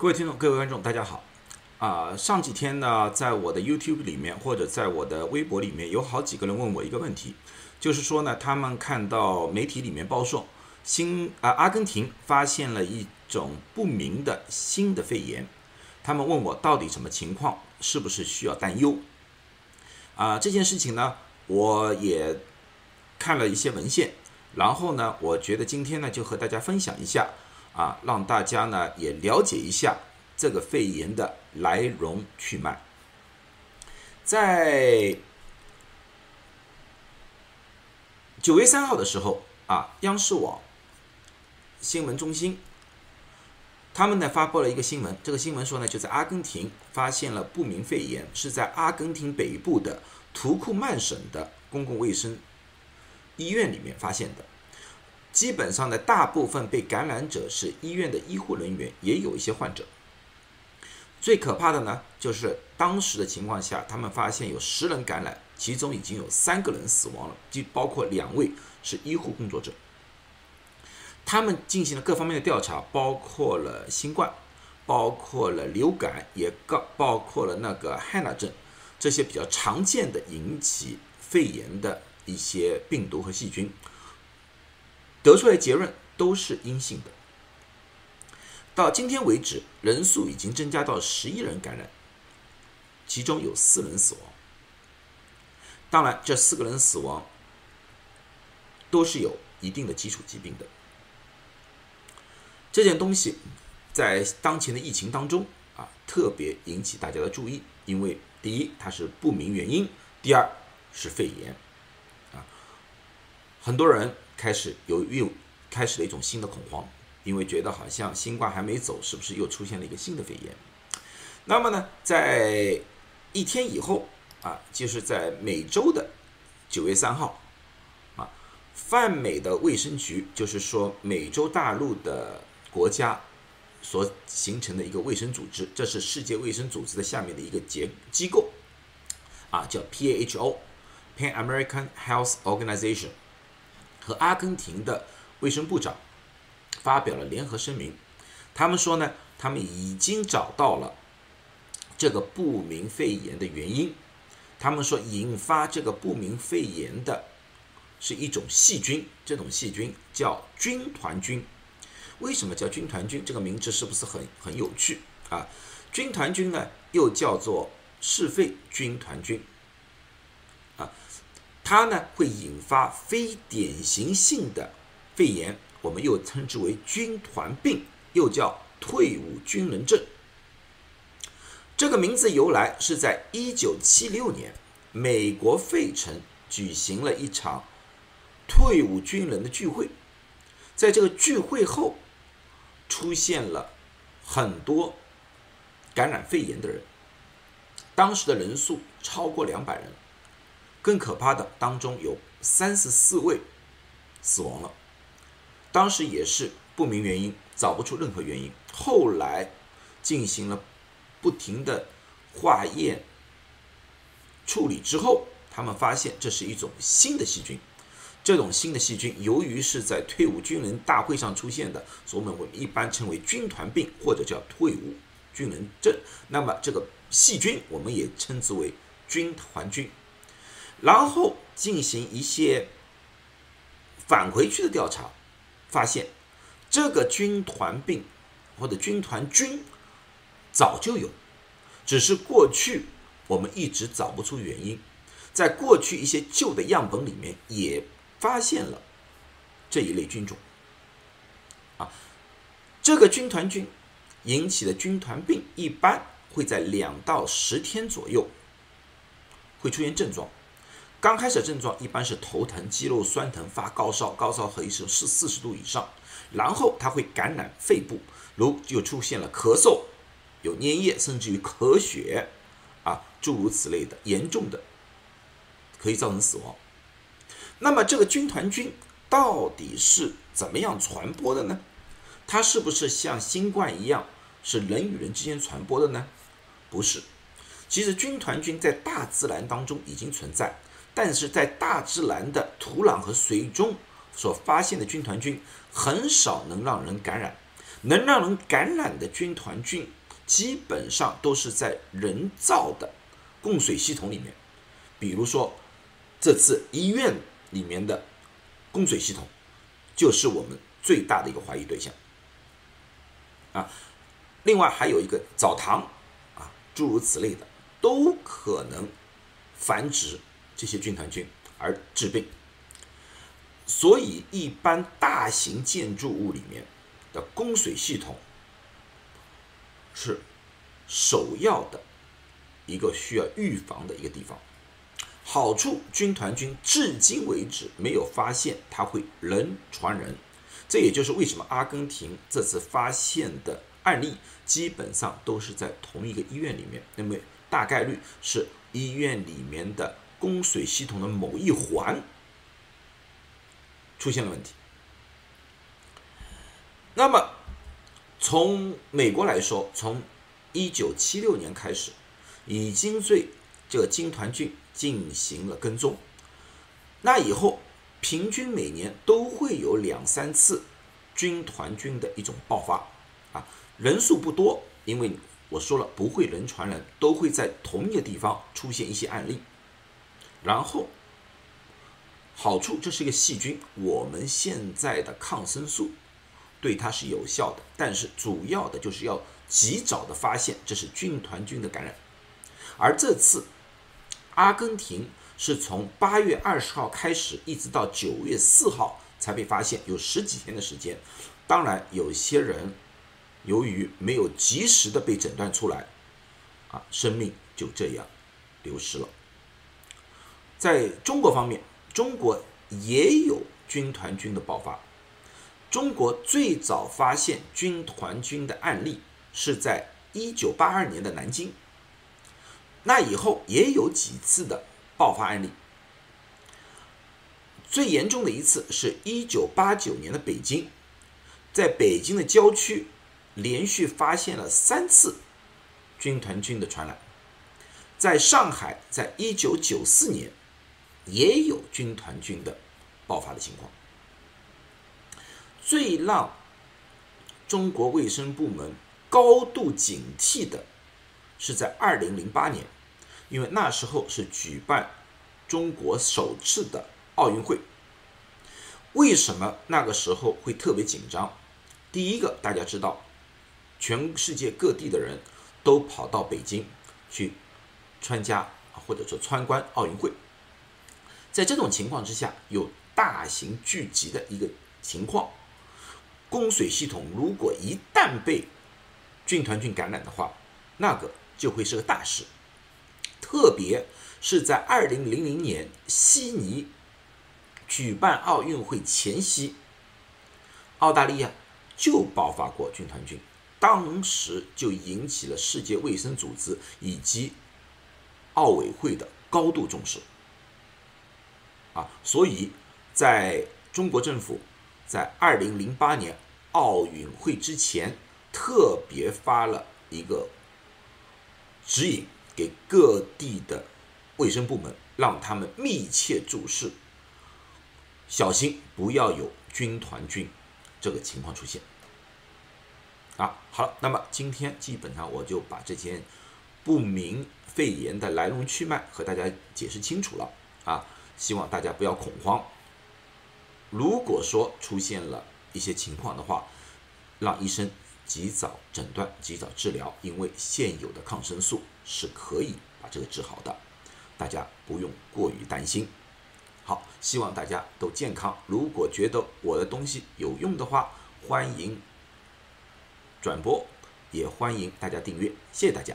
各位听众、各位观众，大家好。啊，上几天呢，在我的 YouTube 里面或者在我的微博里面，有好几个人问我一个问题，就是说呢，他们看到媒体里面报说，新啊阿根廷发现了一种不明的新的肺炎，他们问我到底什么情况，是不是需要担忧？啊，这件事情呢，我也看了一些文献，然后呢，我觉得今天呢，就和大家分享一下，啊，让大家呢也了解一下这个肺炎的来龙去脉。在九月三号的时候，啊，央视网新闻中心他们呢发布了一个新闻，这个新闻说呢，就在阿根廷发现了不明肺炎，是在阿根廷北部的图库曼省的公共卫生医院里面发现的。基本上呢，大部分被感染者是医院的医护人员，也有一些患者。最可怕的呢，就是当时的情况下，他们发现有十人感染，其中已经有三个人死亡了，既包括两位是医护工作者。他们进行了各方面的调查，包括了新冠，包括了流感，也告包括了那个汉纳症，这些比较常见的引起肺炎的一些病毒和细菌，得出来结论都是阴性的。到今天为止，人数已经增加到十一人感染，其中有四人死亡。当然，这四个人死亡都是有一定的基础疾病的。这件东西在当前的疫情当中啊，特别引起大家的注意，因为第一它是不明原因，第二是肺炎啊，很多人开始有又开始了一种新的恐慌，因为觉得好像新冠还没走，是不是又出现了一个新的肺炎？那么呢，在一天以后啊，就是在美洲的九月三号啊，泛美的卫生局，就是说美洲大陆的。国家所形成的一个卫生组织，这是世界卫生组织的下面的一个结机构，啊，叫 PAHO，Pan American Health Organization，和阿根廷的卫生部长发表了联合声明，他们说呢，他们已经找到了这个不明肺炎的原因，他们说引发这个不明肺炎的是一种细菌，这种细菌叫军团菌。为什么叫军团菌？这个名字是不是很很有趣啊？军团菌呢，又叫做嗜肺军团菌，它呢会引发非典型性的肺炎，我们又称之为军团病，又叫退伍军人症。这个名字由来是在一九七六年，美国费城举行了一场退伍军人的聚会，在这个聚会后。出现了很多感染肺炎的人，当时的人数超过两百人，更可怕的当中有三十四位死亡了，当时也是不明原因，找不出任何原因。后来进行了不停的化验处理之后，他们发现这是一种新的细菌。这种新的细菌，由于是在退伍军人大会上出现的，所以我们一般称为军团病或者叫退伍军人症。那么这个细菌我们也称之为军团菌。然后进行一些返回去的调查，发现这个军团病或者军团菌早就有，只是过去我们一直找不出原因。在过去一些旧的样本里面也。发现了这一类菌种，啊，这个军团菌引起的军团病一般会在两到十天左右会出现症状。刚开始症状一般是头疼、肌肉酸疼、发高烧，高烧可以是四四十度以上，然后它会感染肺部，如就出现了咳嗽、有粘液，甚至于咳血，啊，诸如此类的，严重的可以造成死亡。那么这个军团菌到底是怎么样传播的呢？它是不是像新冠一样是人与人之间传播的呢？不是。其实军团菌在大自然当中已经存在，但是在大自然的土壤和水中所发现的军团菌很少能让人感染。能让人感染的军团菌，基本上都是在人造的供水系统里面，比如说这次医院里面的供水系统，就是我们最大的一个怀疑对象。啊，另外还有一个澡堂，啊，诸如此类的，都可能繁殖这些军团菌而致病。所以，一般大型建筑物里面的供水系统是首要的一个需要预防的一个地方。好处，军团菌至今为止没有发现它会人传人，这也就是为什么阿根廷这次发现的案例基本上都是在同一个医院里面，那么大概率是医院里面的供水系统的某一环。出现了问题。那么，从美国来说，从一九七六年开始，已经对这个金团菌进行了跟踪。那以后，平均每年都会有两三次军团菌的一种爆发，啊，人数不多，因为我说了不会人传人，都会在同一个地方出现一些案例，然后。好处，这是一个细菌，我们现在的抗生素对它是有效的，但是主要的就是要及早的发现这是军团菌的感染。而这次阿根廷是从八月二十号开始，一直到九月四号才被发现，有十几天的时间。当然，有些人由于没有及时的被诊断出来，啊，生命就这样流失了。在中国方面。中国也有军团菌的爆发。中国最早发现军团菌的案例是在一九八二年的南京。那以后也有几次的爆发案例。最严重的一次是一九八九年的北京，在北京的郊区连续发现了三次军团菌的传染。在上海，在一九九四年。也有军团菌的爆发的情况。最让中国卫生部门高度警惕的是在二零零八年，因为那时候是举办中国首次的奥运会。为什么那个时候会特别紧张？第一个，大家知道，全世界各地的人都跑到北京去参加或者说参观奥运会。在这种情况之下，有大型聚集的一个情况，供水系统如果一旦被军团菌感染的话，那个就会是个大事。特别是在二零零零年悉尼举办奥运会前夕，澳大利亚就爆发过军团菌，当时就引起了世界卫生组织以及奥委会的高度重视。啊，所以在中国政府在二零零八年奥运会之前，特别发了一个指引给各地的卫生部门，让他们密切注视，小心不要有军团菌这个情况出现。啊，好了，那么今天基本上我就把这件不明肺炎的来龙去脉和大家解释清楚了啊。希望大家不要恐慌。如果说出现了一些情况的话，让医生及早诊断、及早治疗，因为现有的抗生素是可以把这个治好的，大家不用过于担心。好，希望大家都健康。如果觉得我的东西有用的话，欢迎转播，也欢迎大家订阅。谢谢大家。